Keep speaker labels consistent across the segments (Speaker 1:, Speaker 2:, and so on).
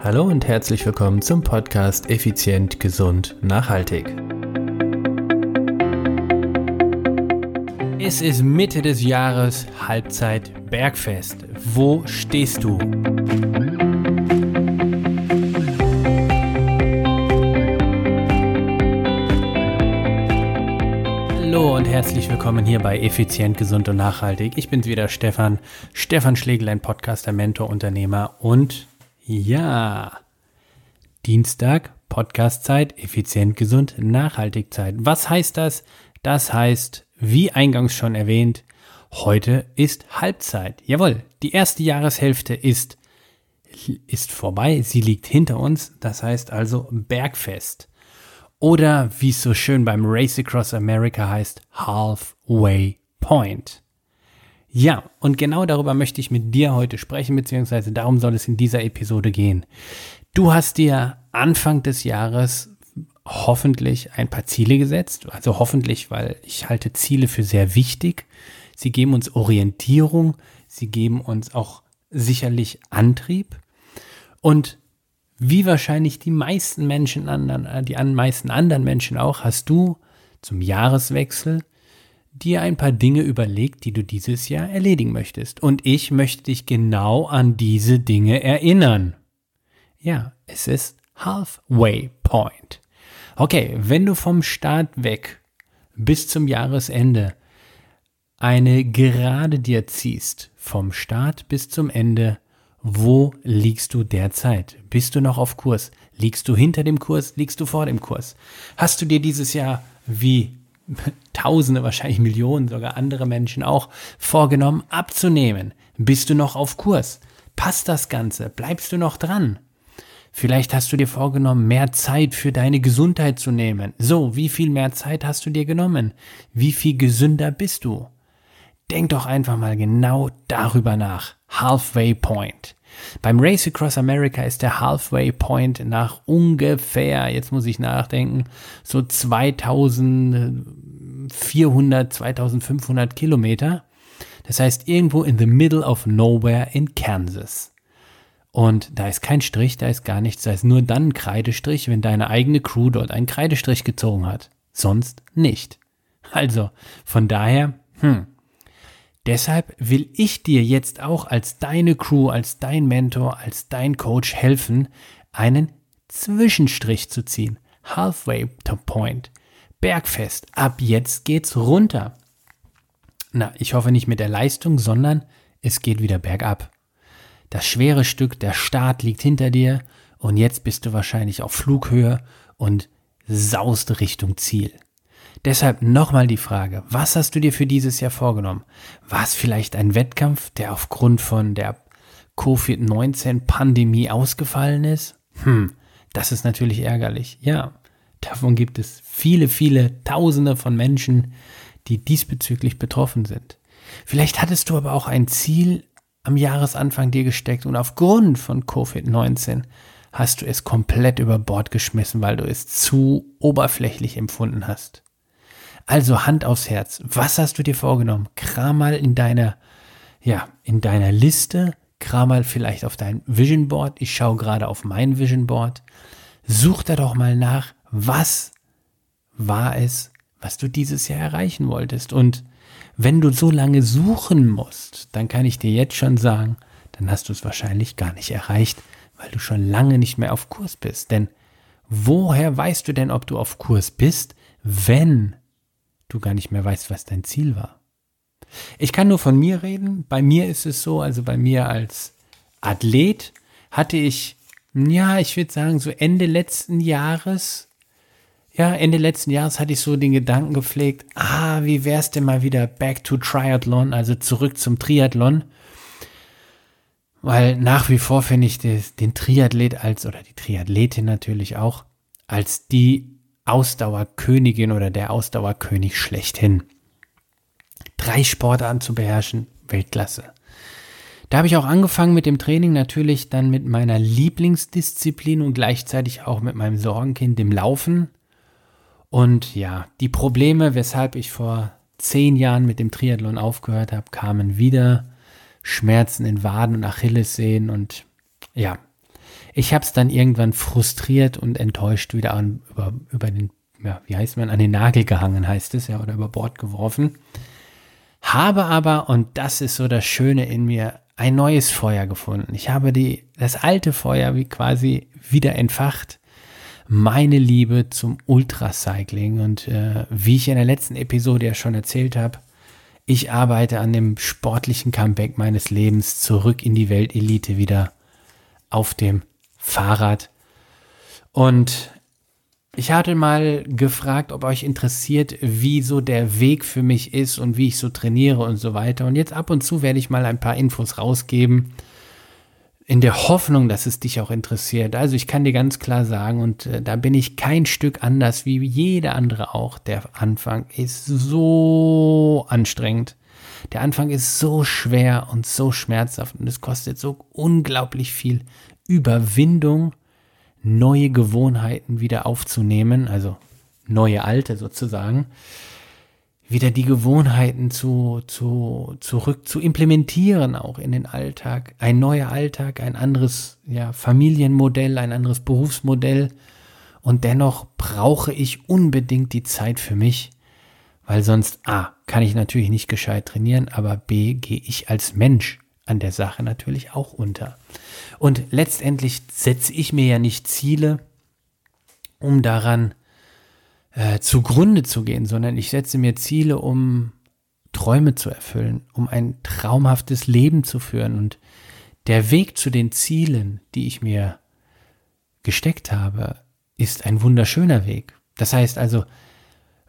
Speaker 1: Hallo und herzlich willkommen zum Podcast Effizient, Gesund, Nachhaltig. Es ist Mitte des Jahres, Halbzeit Bergfest. Wo stehst du? Hallo und herzlich willkommen hier bei Effizient, Gesund und Nachhaltig. Ich bin's wieder, Stefan. Stefan Schlegel, Podcaster, Mentor, Unternehmer und ja, Dienstag, Podcastzeit, effizient, gesund, nachhaltig Zeit. Was heißt das? Das heißt, wie eingangs schon erwähnt, heute ist Halbzeit. Jawohl, die erste Jahreshälfte ist, ist vorbei, sie liegt hinter uns, das heißt also Bergfest. Oder wie es so schön beim Race Across America heißt, Halfway Point. Ja, und genau darüber möchte ich mit dir heute sprechen, beziehungsweise darum soll es in dieser Episode gehen. Du hast dir Anfang des Jahres hoffentlich ein paar Ziele gesetzt, also hoffentlich, weil ich halte Ziele für sehr wichtig. Sie geben uns Orientierung, sie geben uns auch sicherlich Antrieb und wie wahrscheinlich die meisten Menschen anderen, die meisten anderen Menschen auch, hast du zum Jahreswechsel dir ein paar Dinge überlegt, die du dieses Jahr erledigen möchtest. Und ich möchte dich genau an diese Dinge erinnern. Ja, es ist Halfway Point. Okay, wenn du vom Start weg bis zum Jahresende eine Gerade dir ziehst, vom Start bis zum Ende, wo liegst du derzeit? Bist du noch auf Kurs? Liegst du hinter dem Kurs? Liegst du vor dem Kurs? Hast du dir dieses Jahr wie Tausende, wahrscheinlich Millionen, sogar andere Menschen auch vorgenommen, abzunehmen. Bist du noch auf Kurs? Passt das Ganze? Bleibst du noch dran? Vielleicht hast du dir vorgenommen, mehr Zeit für deine Gesundheit zu nehmen. So, wie viel mehr Zeit hast du dir genommen? Wie viel gesünder bist du? Denk doch einfach mal genau darüber nach. Halfway Point. Beim Race Across America ist der Halfway Point nach ungefähr, jetzt muss ich nachdenken, so 2400, 2500 Kilometer. Das heißt irgendwo in the middle of nowhere in Kansas. Und da ist kein Strich, da ist gar nichts, da ist nur dann ein Kreidestrich, wenn deine eigene Crew dort einen Kreidestrich gezogen hat. Sonst nicht. Also, von daher, hm, Deshalb will ich dir jetzt auch als deine Crew, als dein Mentor, als dein Coach helfen, einen Zwischenstrich zu ziehen. Halfway to Point. Bergfest. Ab jetzt geht's runter. Na, ich hoffe nicht mit der Leistung, sondern es geht wieder bergab. Das schwere Stück, der Start liegt hinter dir und jetzt bist du wahrscheinlich auf Flughöhe und saust Richtung Ziel. Deshalb nochmal die Frage, was hast du dir für dieses Jahr vorgenommen? War es vielleicht ein Wettkampf, der aufgrund von der Covid-19-Pandemie ausgefallen ist? Hm, das ist natürlich ärgerlich. Ja, davon gibt es viele, viele Tausende von Menschen, die diesbezüglich betroffen sind. Vielleicht hattest du aber auch ein Ziel am Jahresanfang dir gesteckt und aufgrund von Covid-19 hast du es komplett über Bord geschmissen, weil du es zu oberflächlich empfunden hast. Also Hand aufs Herz. Was hast du dir vorgenommen? Kram mal in deiner, ja, in deiner Liste. Kram mal vielleicht auf dein Vision Board. Ich schaue gerade auf mein Vision Board. Such da doch mal nach, was war es, was du dieses Jahr erreichen wolltest. Und wenn du so lange suchen musst, dann kann ich dir jetzt schon sagen, dann hast du es wahrscheinlich gar nicht erreicht, weil du schon lange nicht mehr auf Kurs bist. Denn woher weißt du denn, ob du auf Kurs bist, wenn du gar nicht mehr weißt, was dein Ziel war. Ich kann nur von mir reden. Bei mir ist es so, also bei mir als Athlet hatte ich, ja, ich würde sagen, so Ende letzten Jahres, ja, Ende letzten Jahres hatte ich so den Gedanken gepflegt, ah, wie wär's denn mal wieder back to Triathlon, also zurück zum Triathlon. Weil nach wie vor finde ich den Triathlet als, oder die Triathletin natürlich auch, als die Ausdauerkönigin oder der Ausdauerkönig schlechthin. Drei Sportarten zu beherrschen, Weltklasse. Da habe ich auch angefangen mit dem Training natürlich dann mit meiner Lieblingsdisziplin und gleichzeitig auch mit meinem Sorgenkind, dem Laufen. Und ja, die Probleme, weshalb ich vor zehn Jahren mit dem Triathlon aufgehört habe, kamen wieder. Schmerzen in Waden und Achillessehnen und ja, Ich habe es dann irgendwann frustriert und enttäuscht wieder an, über, über den, ja, wie heißt man, an den Nagel gehangen, heißt es ja, oder über Bord geworfen. Habe aber, und das ist so das Schöne in mir, ein neues Feuer gefunden. Ich habe die, das alte Feuer wie quasi wieder entfacht. Meine Liebe zum Ultracycling und äh, wie ich in der letzten Episode ja schon erzählt habe, ich arbeite an dem sportlichen Comeback meines Lebens zurück in die Weltelite wieder auf dem Fahrrad. Und ich hatte mal gefragt, ob euch interessiert, wie so der Weg für mich ist und wie ich so trainiere und so weiter. Und jetzt ab und zu werde ich mal ein paar Infos rausgeben, in der Hoffnung, dass es dich auch interessiert. Also ich kann dir ganz klar sagen, und äh, da bin ich kein Stück anders wie jeder andere auch. Der Anfang ist so anstrengend. Der Anfang ist so schwer und so schmerzhaft und es kostet so unglaublich viel Überwindung neue Gewohnheiten wieder aufzunehmen, also neue alte sozusagen, wieder die Gewohnheiten zu, zu, zurück zu implementieren auch in den Alltag. Ein neuer Alltag, ein anderes ja, Familienmodell, ein anderes Berufsmodell. Und dennoch brauche ich unbedingt die Zeit für mich, weil sonst A, kann ich natürlich nicht gescheit trainieren, aber B, gehe ich als Mensch an der Sache natürlich auch unter. Und letztendlich setze ich mir ja nicht Ziele, um daran äh, zugrunde zu gehen, sondern ich setze mir Ziele, um Träume zu erfüllen, um ein traumhaftes Leben zu führen. Und der Weg zu den Zielen, die ich mir gesteckt habe, ist ein wunderschöner Weg. Das heißt also,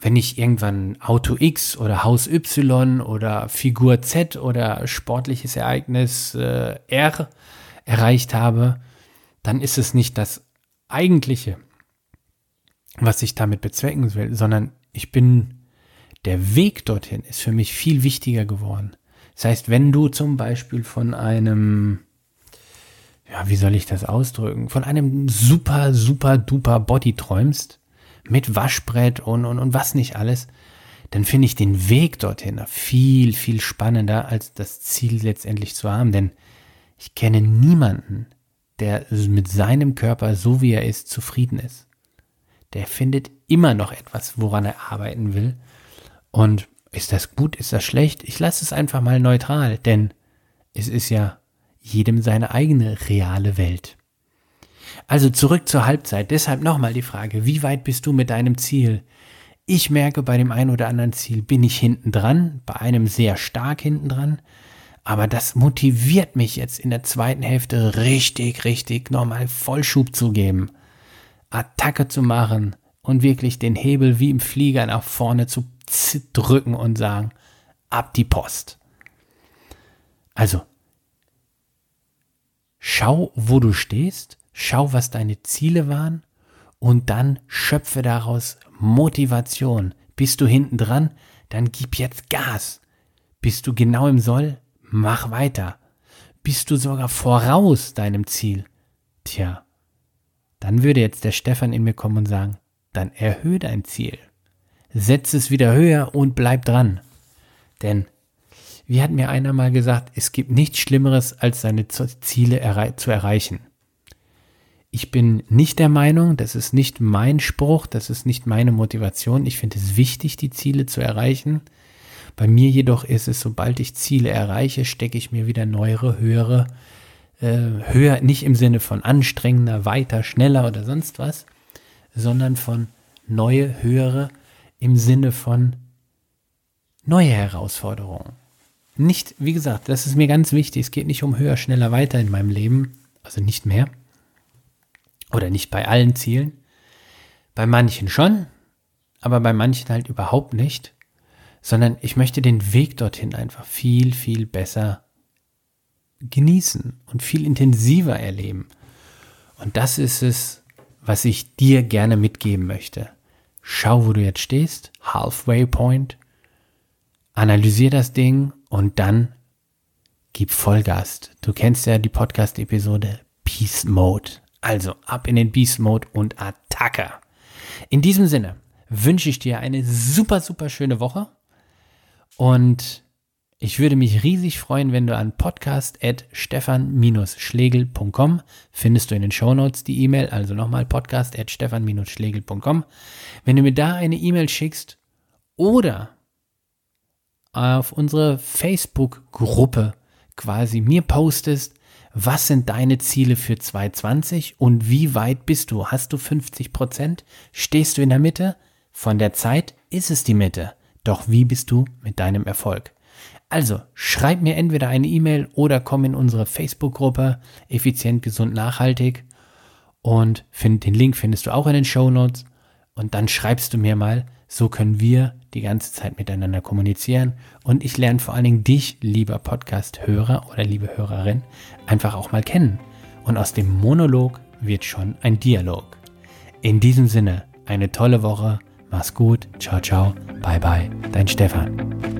Speaker 1: wenn ich irgendwann Auto X oder Haus Y oder Figur Z oder sportliches Ereignis äh, R erreicht habe, dann ist es nicht das eigentliche, was ich damit bezwecken will, sondern ich bin, der Weg dorthin ist für mich viel wichtiger geworden. Das heißt, wenn du zum Beispiel von einem, ja, wie soll ich das ausdrücken, von einem super, super duper Body träumst, mit Waschbrett und, und, und was nicht alles, dann finde ich den Weg dorthin viel, viel spannender, als das Ziel letztendlich zu haben. Denn ich kenne niemanden, der mit seinem Körper, so wie er ist, zufrieden ist. Der findet immer noch etwas, woran er arbeiten will. Und ist das gut, ist das schlecht? Ich lasse es einfach mal neutral, denn es ist ja jedem seine eigene reale Welt. Also zurück zur Halbzeit. Deshalb nochmal die Frage, wie weit bist du mit deinem Ziel? Ich merke, bei dem einen oder anderen Ziel bin ich hinten dran, bei einem sehr stark hinten dran. Aber das motiviert mich jetzt in der zweiten Hälfte richtig, richtig nochmal Vollschub zu geben. Attacke zu machen und wirklich den Hebel wie im Flieger nach vorne zu drücken und sagen, ab die Post. Also, schau, wo du stehst schau, was deine Ziele waren und dann schöpfe daraus Motivation. Bist du hinten dran, dann gib jetzt Gas. Bist du genau im Soll, mach weiter. Bist du sogar voraus deinem Ziel? Tja, dann würde jetzt der Stefan in mir kommen und sagen, dann erhöhe dein Ziel. Setz es wieder höher und bleib dran. Denn, wie hat mir einer mal gesagt, es gibt nichts Schlimmeres, als seine Ziele zu erreichen. Ich bin nicht der Meinung, das ist nicht mein Spruch, das ist nicht meine Motivation. Ich finde es wichtig, die Ziele zu erreichen. Bei mir jedoch ist es, sobald ich Ziele erreiche, stecke ich mir wieder neuere, höhere, äh, höher, nicht im Sinne von anstrengender, weiter, schneller oder sonst was, sondern von neue, höhere im Sinne von neue Herausforderungen. Nicht, wie gesagt, das ist mir ganz wichtig. Es geht nicht um höher, schneller, weiter in meinem Leben, also nicht mehr oder nicht bei allen Zielen. Bei manchen schon, aber bei manchen halt überhaupt nicht. Sondern ich möchte den Weg dorthin einfach viel, viel besser genießen und viel intensiver erleben. Und das ist es, was ich dir gerne mitgeben möchte. Schau, wo du jetzt stehst, Halfway Point, analysier das Ding und dann gib Vollgas. Du kennst ja die Podcast-Episode Peace Mode. Also ab in den Beast Mode und Attacke. In diesem Sinne wünsche ich dir eine super, super schöne Woche und Ich würde mich riesig freuen, wenn du an podcast.stefan-schlegel.com findest du in den Shownotes die E-Mail, also nochmal podcast.stefan-schlegel.com. Wenn du mir da eine E-Mail schickst oder auf unsere Facebook-Gruppe quasi mir postest, was sind deine Ziele für 2020 und wie weit bist du? Hast du 50 Prozent? Stehst du in der Mitte? Von der Zeit ist es die Mitte. Doch wie bist du mit deinem Erfolg? Also schreib mir entweder eine E-Mail oder komm in unsere Facebook-Gruppe Effizient, Gesund, Nachhaltig und find, den Link findest du auch in den Show Notes und dann schreibst du mir mal, so können wir die ganze Zeit miteinander kommunizieren und ich lerne vor allen Dingen dich, lieber Podcast-Hörer oder liebe Hörerin, einfach auch mal kennen. Und aus dem Monolog wird schon ein Dialog. In diesem Sinne, eine tolle Woche, mach's gut, ciao, ciao, bye, bye, dein Stefan.